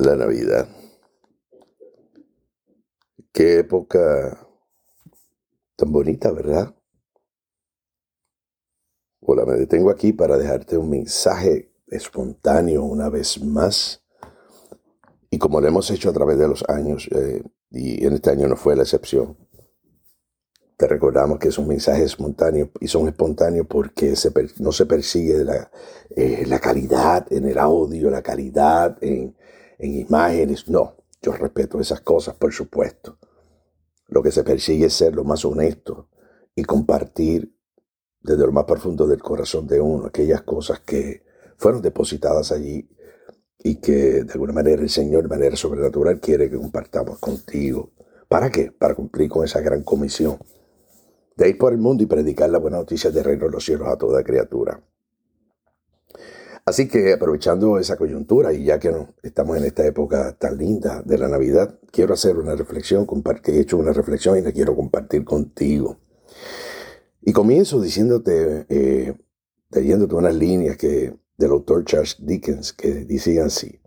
La Navidad. Qué época tan bonita, ¿verdad? Hola, me detengo aquí para dejarte un mensaje espontáneo una vez más. Y como lo hemos hecho a través de los años, eh, y en este año no fue la excepción, te recordamos que es un mensaje espontáneo y son espontáneos porque no se persigue la, eh, la calidad en el audio, la calidad en, en imágenes. No, yo respeto esas cosas, por supuesto. Lo que se persigue es ser lo más honesto y compartir desde lo más profundo del corazón de uno aquellas cosas que fueron depositadas allí y que de alguna manera el Señor de manera sobrenatural quiere que compartamos contigo. ¿Para qué? Para cumplir con esa gran comisión de ir por el mundo y predicar la buena noticia del reino de los cielos a toda criatura. Así que aprovechando esa coyuntura y ya que estamos en esta época tan linda de la Navidad, quiero hacer una reflexión, que he hecho una reflexión y la quiero compartir contigo. Y comienzo diciéndote, eh, leyéndote unas líneas que, del autor Charles Dickens que decían así,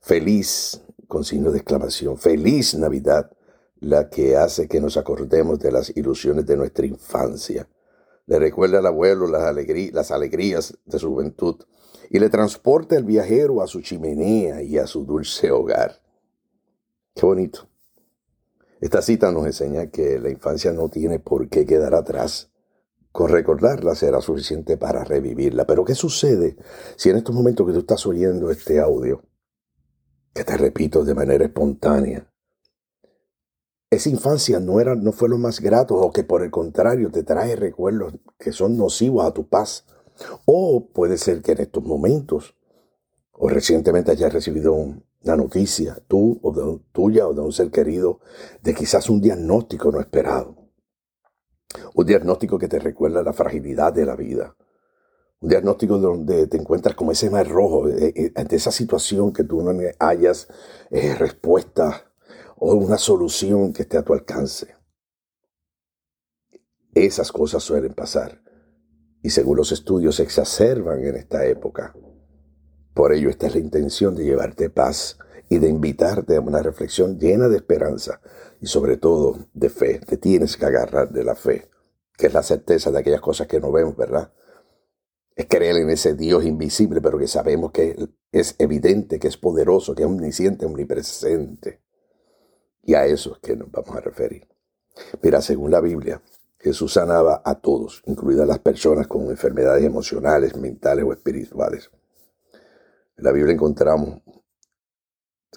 feliz, con signo de exclamación, feliz Navidad, la que hace que nos acordemos de las ilusiones de nuestra infancia. Le recuerda al abuelo las alegrías de su juventud y le transporta el viajero a su chimenea y a su dulce hogar. Qué bonito. Esta cita nos enseña que la infancia no tiene por qué quedar atrás. Con recordarla será suficiente para revivirla. Pero ¿qué sucede si en estos momentos que tú estás oyendo este audio, que te repito de manera espontánea, esa infancia no, era, no fue lo más grato o que por el contrario te trae recuerdos que son nocivos a tu paz? O puede ser que en estos momentos o recientemente hayas recibido una noticia, tú o de, tuya o de un ser querido, de quizás un diagnóstico no esperado. Un diagnóstico que te recuerda la fragilidad de la vida. Un diagnóstico donde te encuentras como ese mar rojo, eh, eh, ante esa situación que tú no hayas eh, respuesta o una solución que esté a tu alcance. Esas cosas suelen pasar y según los estudios se exacerban en esta época. Por ello, esta es la intención de llevarte paz y de invitarte a una reflexión llena de esperanza y sobre todo de fe. Te tienes que agarrar de la fe, que es la certeza de aquellas cosas que no vemos, ¿verdad? Es creer en ese Dios invisible, pero que sabemos que es evidente, que es poderoso, que es omnisciente, omnipresente. Y a eso es que nos vamos a referir. Mira, según la Biblia, Jesús sanaba a todos, incluidas las personas con enfermedades emocionales, mentales o espirituales. En la Biblia encontramos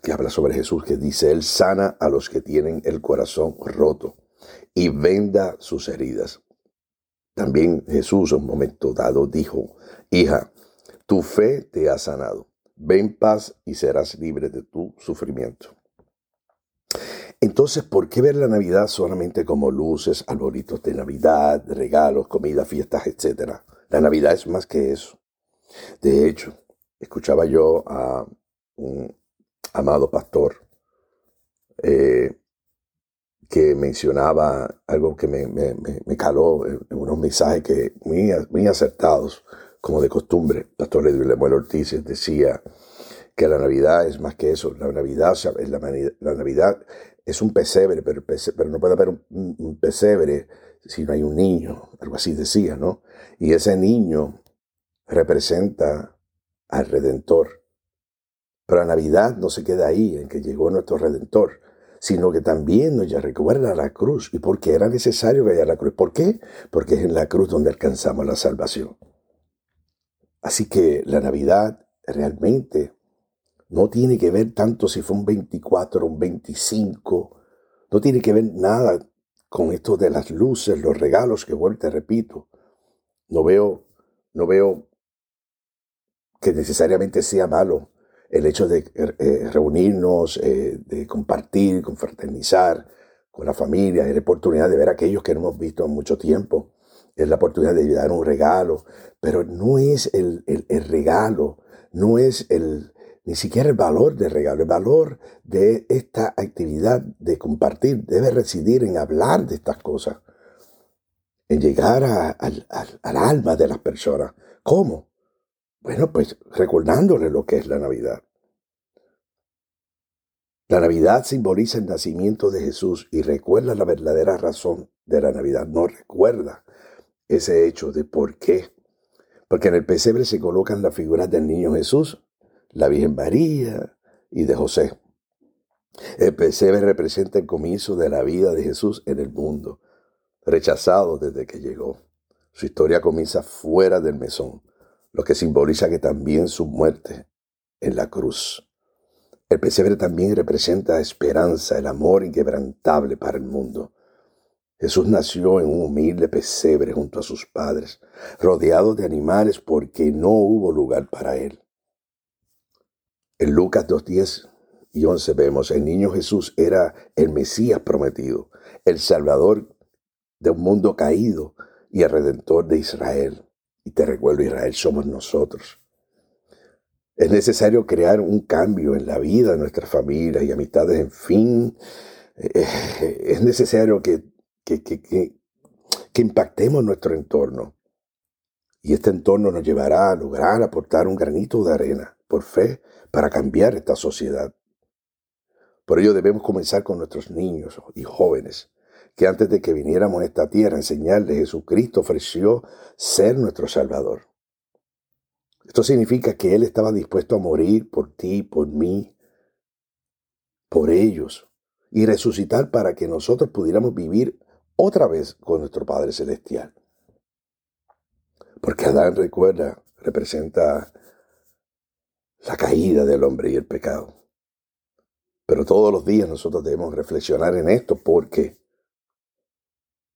que habla sobre Jesús, que dice, Él sana a los que tienen el corazón roto y venda sus heridas. También Jesús en un momento dado dijo, hija, tu fe te ha sanado. Ven paz y serás libre de tu sufrimiento. Entonces, ¿por qué ver la Navidad solamente como luces, arbolitos de Navidad, regalos, comida, fiestas, etcétera? La Navidad es más que eso. De hecho, escuchaba yo a un amado pastor eh, que mencionaba algo que me, caló en, unos mensajes que muy, acertados, como de costumbre. Pastor Lemuel Ortiz decía que la Navidad es más que eso. La Navidad, la, la Navidad es un pesebre, pero, no puede haber un, pesebre si no hay un niño, algo así decía, ¿no? Y ese niño representa al Redentor. Pero la Navidad no se queda ahí, en que llegó nuestro Redentor, sino que también nos recuerda la cruz y porque era necesario que haya la cruz. ¿Por qué? Porque es en la cruz donde alcanzamos la salvación. Así que la Navidad realmente no tiene que ver tanto si fue un 24 o un 25. No tiene que ver nada con esto de las luces, los regalos, que vuelvo te repito. No veo, no veo que necesariamente sea malo el hecho de eh, reunirnos, eh, de compartir, confraternizar con la familia, es la oportunidad de ver a aquellos que no hemos visto en mucho tiempo, es la oportunidad de dar un regalo, pero no es el regalo, no es el, ni siquiera el valor del regalo, el valor de esta actividad de compartir debe residir en hablar de estas cosas, en llegar al alma de las personas. ¿Cómo? Bueno, pues recordándole lo que es la Navidad. La Navidad simboliza el nacimiento de Jesús y recuerda la verdadera razón de la Navidad. No recuerda ese hecho de por qué. Porque en el pesebre se colocan las figuras del niño Jesús, la Virgen María y de José. El pesebre representa el comienzo de la vida de Jesús en el mundo, rechazado desde que llegó. Su historia comienza fuera del mesón, lo que simboliza que también su muerte en la cruz. El pesebre también representa esperanza, el amor inquebrantable para el mundo. Jesús nació en un humilde pesebre junto a sus padres, rodeado de animales porque no hubo lugar para él. En Lucas 2.10 y 11 vemos, el niño Jesús era el Mesías prometido, el Salvador de un mundo caído y el Redentor de Israel. Y te recuerdo, Israel somos nosotros. Es necesario crear un cambio en la vida de nuestras familias y amistades, en fin. Eh, es necesario que, que, que, que impactemos nuestro entorno. Y este entorno nos llevará a lograr aportar un granito de arena por fe para cambiar esta sociedad. Por ello debemos comenzar con nuestros niños y jóvenes, que antes de que viniéramos a esta tierra a enseñarles, Jesucristo ofreció ser nuestro Salvador. Esto significa que Él estaba dispuesto a morir por ti, por mí, por ellos, y resucitar para que nosotros pudiéramos vivir otra vez con nuestro Padre Celestial. Porque Adán recuerda, representa la caída del hombre y el pecado. Pero todos los días nosotros debemos reflexionar en esto porque,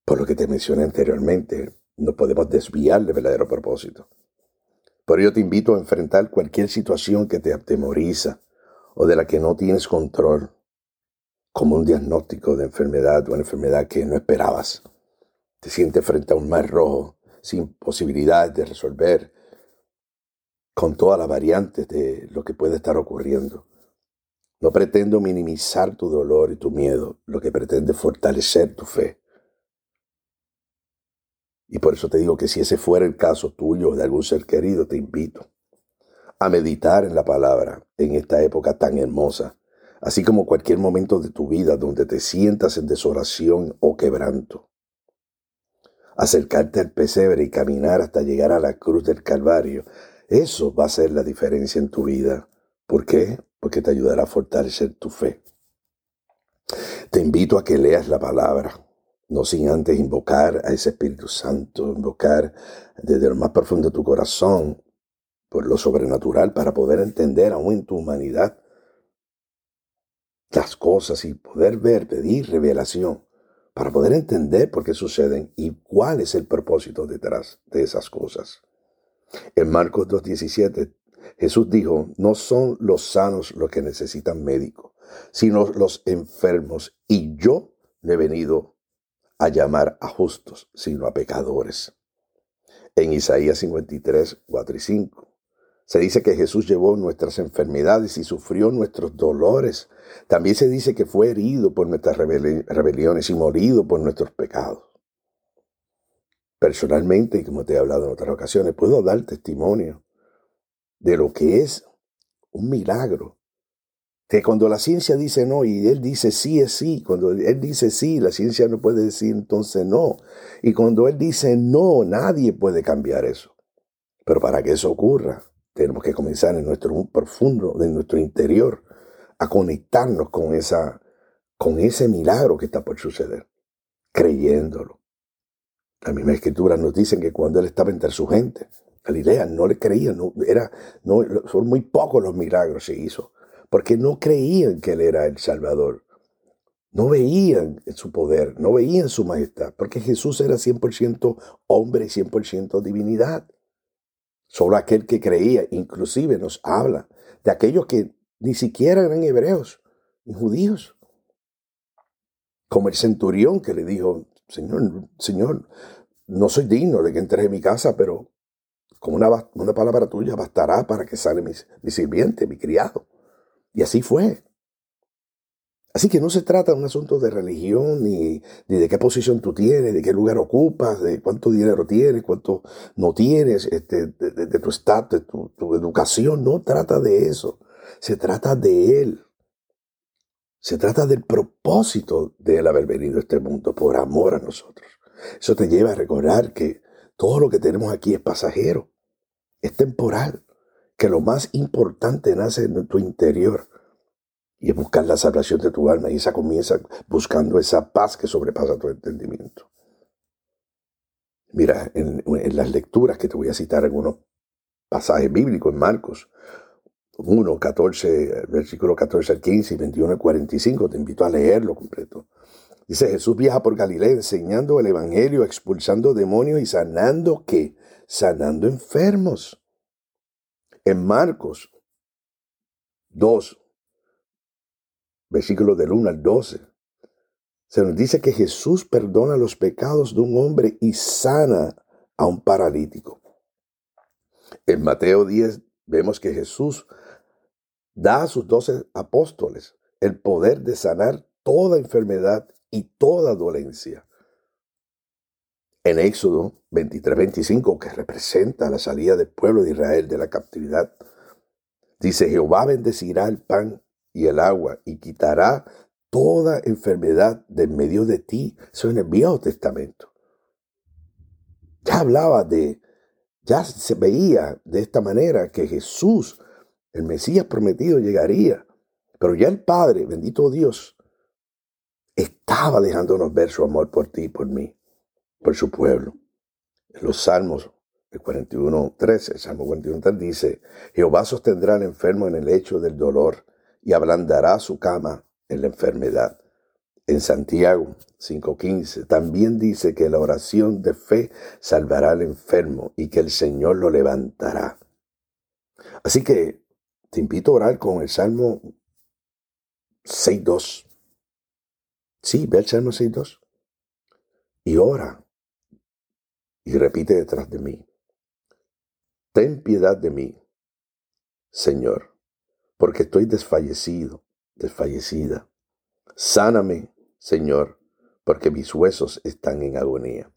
por lo que te mencioné anteriormente, no podemos desviar del verdadero propósito. Por ello te invito a enfrentar cualquier situación que te atemoriza o de la que no tienes control, como un diagnóstico de enfermedad o una enfermedad que no esperabas. Te sientes frente a un mar rojo sin posibilidad de resolver con todas las variantes de lo que puede estar ocurriendo. No pretendo minimizar tu dolor y tu miedo, lo que pretende fortalecer tu fe. Y por eso te digo que si ese fuera el caso tuyo o de algún ser querido, te invito a meditar en la palabra en esta época tan hermosa, así como cualquier momento de tu vida donde te sientas en desolación o quebranto. Acercarte al pesebre y caminar hasta llegar a la cruz del Calvario, eso va a ser la diferencia en tu vida. ¿Por qué? Porque te ayudará a fortalecer tu fe. Te invito a que leas la palabra, no sin antes invocar a ese Espíritu Santo, invocar desde lo más profundo de tu corazón por lo sobrenatural para poder entender aún en tu humanidad las cosas y poder ver, pedir revelación para poder entender por qué suceden y cuál es el propósito detrás de esas cosas. En Marcos 2.17, Jesús dijo, no son los sanos los que necesitan médico, sino los enfermos, y yo no he venido a llamar a justos, sino a pecadores. En Isaías 53, 4 y 5. Se dice que Jesús llevó nuestras enfermedades y sufrió nuestros dolores. También se dice que fue herido por nuestras rebeliones y morido por nuestros pecados. Personalmente, como te he hablado en otras ocasiones, puedo dar testimonio de lo que es un milagro que cuando la ciencia dice no y él dice sí es sí, cuando él dice sí, la ciencia no puede decir entonces no. Y cuando él dice no, nadie puede cambiar eso. Pero para que eso ocurra, tenemos que comenzar en nuestro profundo, en nuestro interior, a conectarnos con, esa, con ese milagro que está por suceder, creyéndolo. La misma escritura nos dicen que cuando él estaba entre su gente, Galilea no le creían, no, era, son muy pocos los milagros que hizo porque no creían que Él era el Salvador. No veían su poder, no veían su majestad, porque Jesús era 100% hombre y 100% divinidad. Solo aquel que creía, inclusive nos habla de aquellos que ni siquiera eran hebreos ni judíos. Como el centurión que le dijo, Señor, Señor, no soy digno de que entres en mi casa, pero con una, una palabra tuya bastará para que sale mi, sirviente, mi criado. Y así fue. Así que no se trata de un asunto de religión, ni, de qué posición tú tienes, de qué lugar ocupas, de cuánto dinero tienes, cuánto no tienes, este, de, tu estatus, de tu, educación. No trata de eso. Se trata de Él. Se trata del propósito de él haber venido a este mundo por amor a nosotros. Eso te lleva a recordar que todo lo que tenemos aquí es pasajero, es temporal, que lo más importante nace en tu interior y es buscar la salvación de tu alma y esa comienza buscando esa paz que sobrepasa tu entendimiento. Mira, en, las lecturas que te voy a citar algunos pasajes bíblicos en Marcos 1, 14, versículo 14 al 15 y 21 al 45, te invito a leerlo completo. Dice, Jesús viaja por Galilea enseñando el Evangelio, expulsando demonios y sanando qué? Sanando enfermos. En Marcos 2, versículos del 1 al 12, se nos dice que Jesús perdona los pecados de un hombre y sana a un paralítico. En Mateo 10 vemos que Jesús da a sus doce apóstoles el poder de sanar toda enfermedad y toda dolencia. En Éxodo 23-25, que representa la salida del pueblo de Israel de la captividad, dice, Jehová bendecirá el pan y el agua y quitará toda enfermedad de medio de ti. Eso en el Viejo Testamento. Ya hablaba de, ya se veía de esta manera que Jesús, el Mesías prometido, llegaría. Pero ya el Padre, bendito Dios, estaba dejándonos ver su amor por ti por mí por su pueblo. En los Salmos, el 41, 13, el Salmo 41, 13 dice, Jehová sostendrá al enfermo en el lecho del dolor y ablandará su cama en la enfermedad. En Santiago 5.15 también dice que la oración de fe salvará al enfermo y que el Señor lo levantará. Así que te invito a orar con el Salmo 6.2. Sí, ve el Salmo 6.2. Y ora y repite detrás de mí, ten piedad de mí, Señor, porque estoy desfallecido, desfallecida. Sáname, Señor, porque mis huesos están en agonía.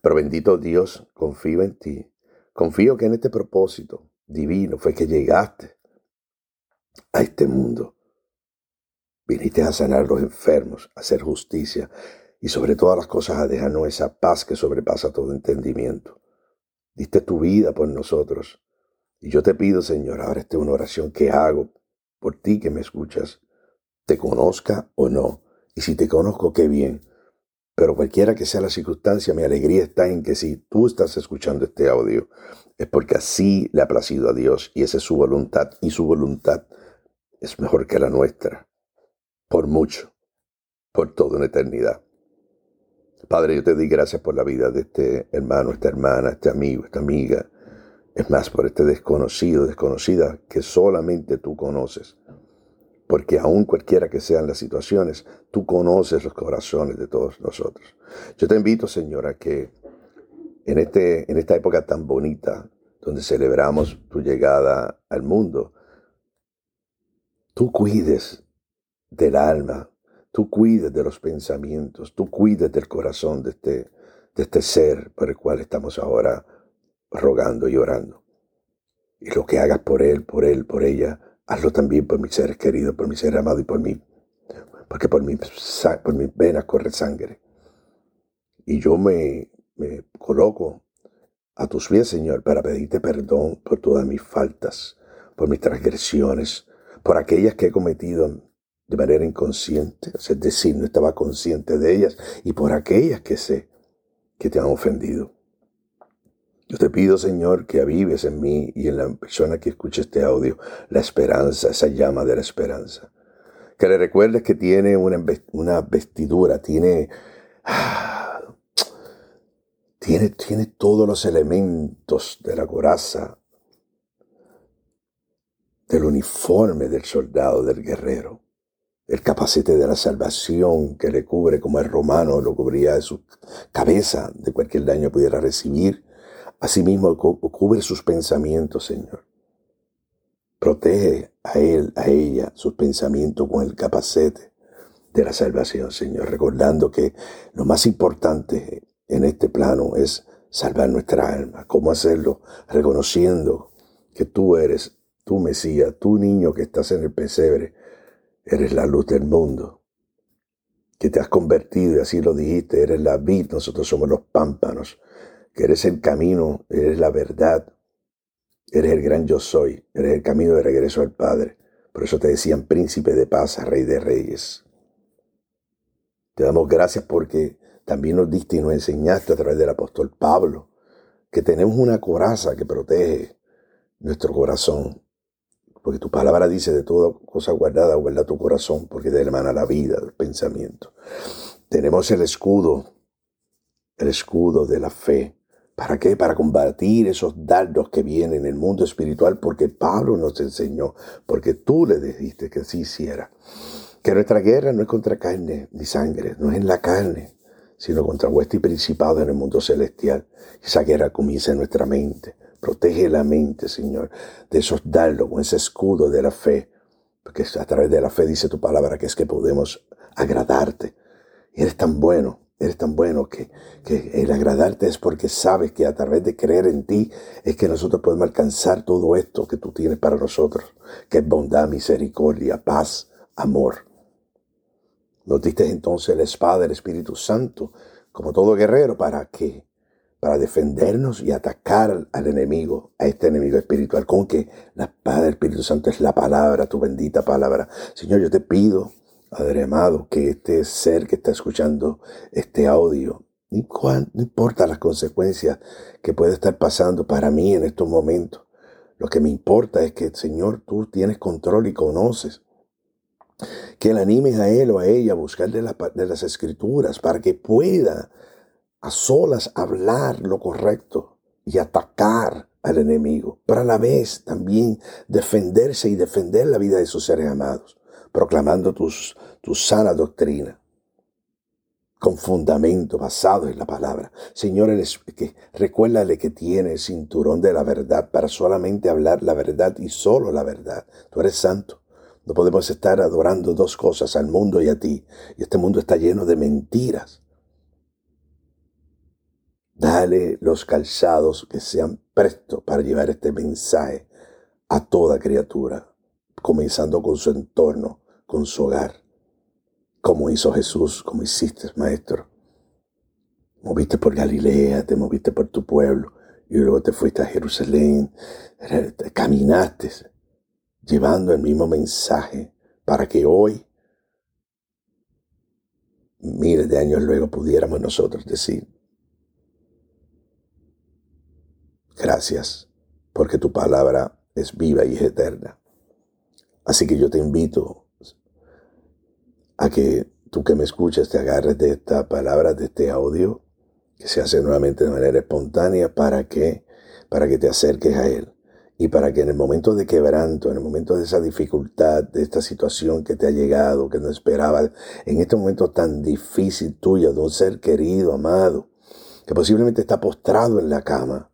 Pero bendito Dios, confío en ti. Confío que en este propósito divino fue que llegaste a este mundo. Viniste a sanar a los enfermos, a hacer justicia, y sobre todas las cosas a dejarnos esa paz que sobrepasa todo entendimiento. Diste tu vida por nosotros. Y yo te pido, Señor, ahora esta es una oración que hago por ti que me escuchas, te conozca o no. Y si te conozco, qué bien. Pero cualquiera que sea la circunstancia, mi alegría está en que si tú estás escuchando este audio, es porque así le ha placido a Dios y esa es su voluntad. Y su voluntad es mejor que la nuestra. Por mucho. Por toda una eternidad. Padre, yo te doy gracias por la vida de este hermano, esta hermana, este amigo, esta amiga. Es más, por este desconocido, desconocida que solamente tú conoces. Porque aun cualquiera que sean las situaciones, tú conoces los corazones de todos nosotros. Yo te invito, Señor, a que en, este, en esta época tan bonita, donde celebramos tu llegada al mundo, tú cuides del alma tú cuides de los pensamientos, tú cuides del corazón de este, de este ser por el cual estamos ahora rogando y orando. Y lo que hagas por él, por él, por ella, hazlo también por mis seres queridos, por mi ser amado y por mí. Porque por, mi, por mis venas corre sangre. Y yo me, me coloco a tus pies, Señor, para pedirte perdón por todas mis faltas, por mis transgresiones, por aquellas que he cometido de manera inconsciente, es decir, no estaba consciente de ellas y por aquellas que sé que te han ofendido. Yo te pido, Señor, que avives en mí y en la persona que escuche este audio la esperanza, esa llama de la esperanza. Que le recuerdes que tiene una, vestidura, tiene, tiene, tiene todos los elementos de la coraza, del uniforme del soldado, del guerrero el capacete de la salvación que le cubre como el romano lo cubría de su cabeza de cualquier daño pudiera recibir. Asimismo cubre sus pensamientos, Señor. Protege a él, a ella, sus pensamientos con el capacete de la salvación, Señor, recordando que lo más importante en este plano es salvar nuestra alma. ¿Cómo hacerlo? Reconociendo que tú eres tu Mesías, tu niño que estás en el pesebre, Eres la luz del mundo, que te has convertido, y así lo dijiste, eres la vid, nosotros somos los pámpanos, que eres el camino, eres la verdad, eres el gran yo soy, eres el camino de regreso al Padre. Por eso te decían príncipe de paz, rey de reyes. Te damos gracias porque también nos diste y nos enseñaste a través del apóstol Pablo que tenemos una coraza que protege nuestro corazón. Porque tu palabra dice de toda cosa guardada, guarda tu corazón, porque de hermana la vida, el pensamiento. Tenemos el escudo, el escudo de la fe. ¿Para qué? Para combatir esos dardos que vienen en el mundo espiritual, porque Pablo nos enseñó, porque tú le dijiste que así hiciera. Que nuestra guerra no es contra carne ni sangre, no es en la carne, sino contra vuestro y principado en el mundo celestial. Esa guerra comienza en nuestra mente. Protege la mente, Señor, de esos dardos, con ese escudo de la fe. Porque a través de la fe dice tu palabra que es que podemos agradarte. Y eres tan bueno, eres tan bueno que, que el agradarte es porque sabes que a través de creer en ti es que nosotros podemos alcanzar todo esto que tú tienes para nosotros, que es bondad, misericordia, paz, amor. Nos diste entonces la espada del Espíritu Santo, como todo guerrero, ¿para qué? Para defendernos y atacar al enemigo, a este enemigo espiritual, con que la espada del Espíritu Santo es la palabra, tu bendita palabra. Señor, yo te pido, Padre amado, que este ser que está escuchando este audio, no importa las consecuencias que puede estar pasando para mí en estos momentos, lo que me importa es que, Señor, tú tienes control y conoces que le animes a él o a ella a buscar de, las escrituras para que pueda a solas hablar lo correcto y atacar al enemigo, pero a la vez también defenderse y defender la vida de sus seres amados, proclamando tus, tu sana doctrina con fundamento basado en la palabra. Señor, recuérdale que tiene el cinturón de la verdad para solamente hablar la verdad y solo la verdad. Tú eres santo. No podemos estar adorando dos cosas, al mundo y a ti. Y este mundo está lleno de mentiras. Dale los calzados que sean prestos para llevar este mensaje a toda criatura, comenzando con su entorno, con su hogar, como hizo Jesús, como hiciste, Maestro. Moviste por Galilea, te moviste por tu pueblo, y luego te fuiste a Jerusalén, caminaste llevando el mismo mensaje para que hoy, miles de años luego, pudiéramos nosotros decir, gracias, porque tu palabra es viva y es eterna. Así que yo te invito a que tú que me escuchas te agarres de esta palabra, de este audio, que se hace nuevamente de manera espontánea para que, para que te acerques a Él y para que en el momento de quebranto, en el momento de esa dificultad, de esta situación que te ha llegado, que no esperabas, en este momento tan difícil tuyo, de un ser querido, amado, que posiblemente está postrado en la cama,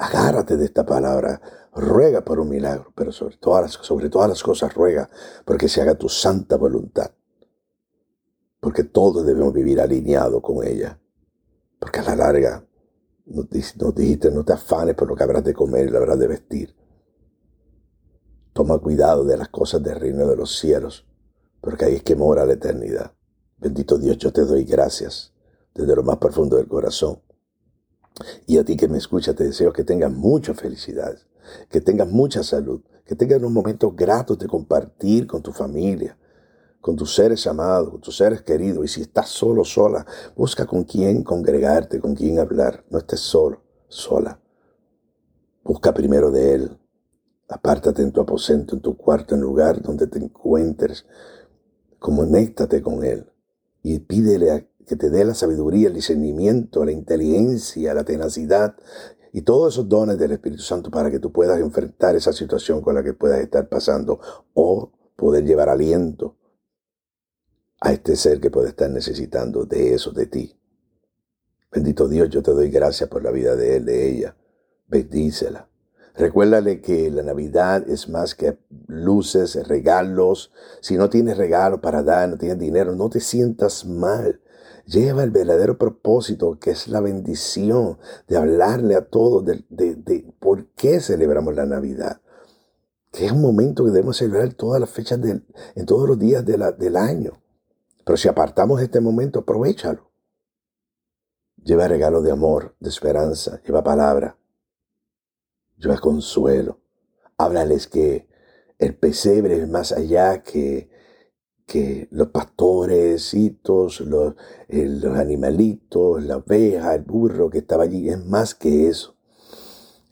agárrate de esta palabra, ruega por un milagro, pero sobre todas las, sobre todas las cosas ruega porque se haga tu santa voluntad. Porque todos debemos vivir alineados con ella. Porque a la larga nos, dijiste, no te afanes por lo que habrás de comer y lo habrás de vestir. Toma cuidado de las cosas del reino de los cielos, porque ahí es que mora la eternidad. Bendito Dios, yo te doy gracias desde lo más profundo del corazón. Y a ti que me escuchas, te deseo que tengas mucha felicidad, que tengas mucha salud, que tengas unos momentos gratos de compartir con tu familia, con tus seres amados, con tus seres queridos. Y si estás solo, sola, busca con quién congregarte, con quién hablar. No estés solo, sola. Busca primero de Él. Apártate en tu aposento, en tu cuarto, en lugar donde te encuentres. Comunéctate con Él y pídele a que te dé la sabiduría, el discernimiento, la inteligencia, la tenacidad y todos esos dones del Espíritu Santo para que tú puedas enfrentar esa situación con la que puedas estar pasando o poder llevar aliento a este ser que puede estar necesitando de eso, de ti. Bendito Dios, yo te doy gracias por la vida de él, de ella. Bendícela. Recuérdale que la Navidad es más que luces, regalos. Si no tienes regalo para dar, no tienes dinero, no te sientas mal. Lleva el verdadero propósito, que es la bendición de hablarle a todos de, por qué celebramos la Navidad. que es un momento que debemos celebrar todas las fechas del, en todos los días del año. Pero si apartamos este momento, aprovechalo. Lleva regalo de amor, de esperanza, lleva palabra, lleva consuelo. Háblales que el pesebre es más allá que, que los pastoresitos, los, los animalitos, la oveja, el burro que estaba allí, es más que eso.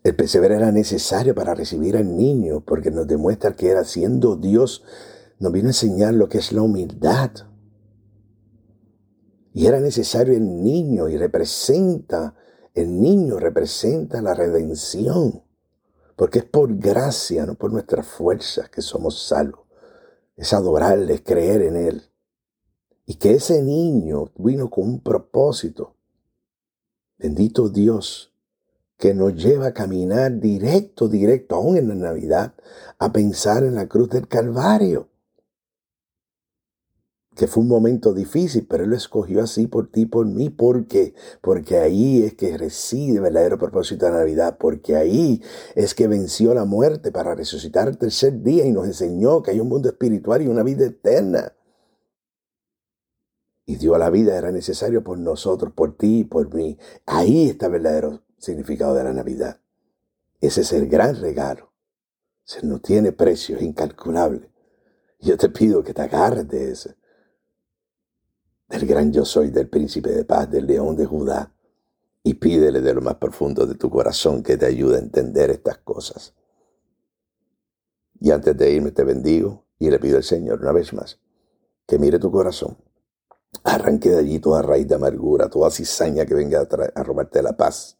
El pesebre era necesario para recibir al niño porque nos demuestra que era siendo Dios, nos viene a enseñar lo que es la humildad. Y era necesario el niño y representa, el niño representa la redención, porque es por gracia, no por nuestras fuerzas que somos salvos. Es adorarle, es creer en Él. Y que ese niño vino con un propósito. Bendito Dios, que nos lleva a caminar directo, directo, aún en la Navidad, a pensar en la cruz del Calvario. Que fue un momento difícil, pero Él lo escogió así por ti, por mí. ¿Por qué? Porque ahí es que reside el verdadero propósito de la Navidad. Porque ahí es que venció la muerte para resucitar el tercer día y nos enseñó que hay un mundo espiritual y una vida eterna. Y dio la vida, era necesario por nosotros, por ti y por mí. Ahí está el verdadero significado de la Navidad. Ese es el gran regalo. Se no tiene precio, es incalculable. Yo te pido que te agarres de ese, del gran yo soy, del príncipe de paz, del león de Judá, y pídele de lo más profundo de tu corazón que te ayude a entender estas cosas. Y antes de irme te bendigo y le pido al Señor una vez más que mire tu corazón, arranque de allí toda raíz de amargura, toda cizaña que venga a, a robarte la paz,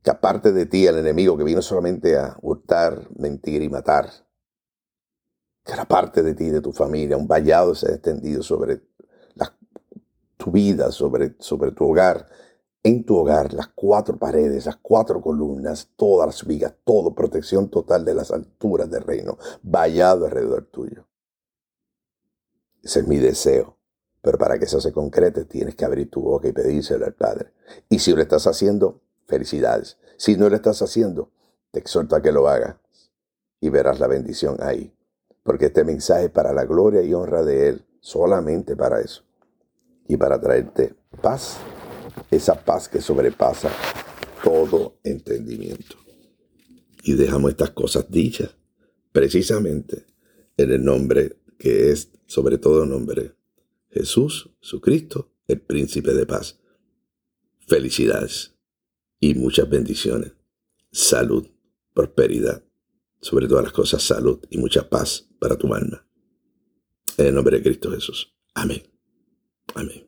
que aparte de ti el enemigo que vino solamente a hurtar, mentir y matar, que era parte de ti, de tu familia, un vallado se ha extendido sobre tu vida, sobre, sobre tu hogar, en tu hogar, las cuatro paredes, las cuatro columnas, todas las vigas, todo, protección total de las alturas del reino, vallado alrededor tuyo. Ese es mi deseo. Pero para que eso se concrete, tienes que abrir tu boca y pedírselo al Padre. Y si lo estás haciendo, felicidades. Si no lo estás haciendo, te exhorto a que lo hagas y verás la bendición ahí. Porque este mensaje es para la gloria y honra de Él, solamente para eso. Y para traerte paz, esa paz que sobrepasa todo entendimiento. Y dejamos estas cosas dichas precisamente en el nombre que es sobre todo nombre, Jesús, su Cristo, el príncipe de paz. Felicidades y muchas bendiciones. Salud, prosperidad, sobre todas las cosas salud y mucha paz para tu alma. En el nombre de Cristo Jesús. Amén. Amén.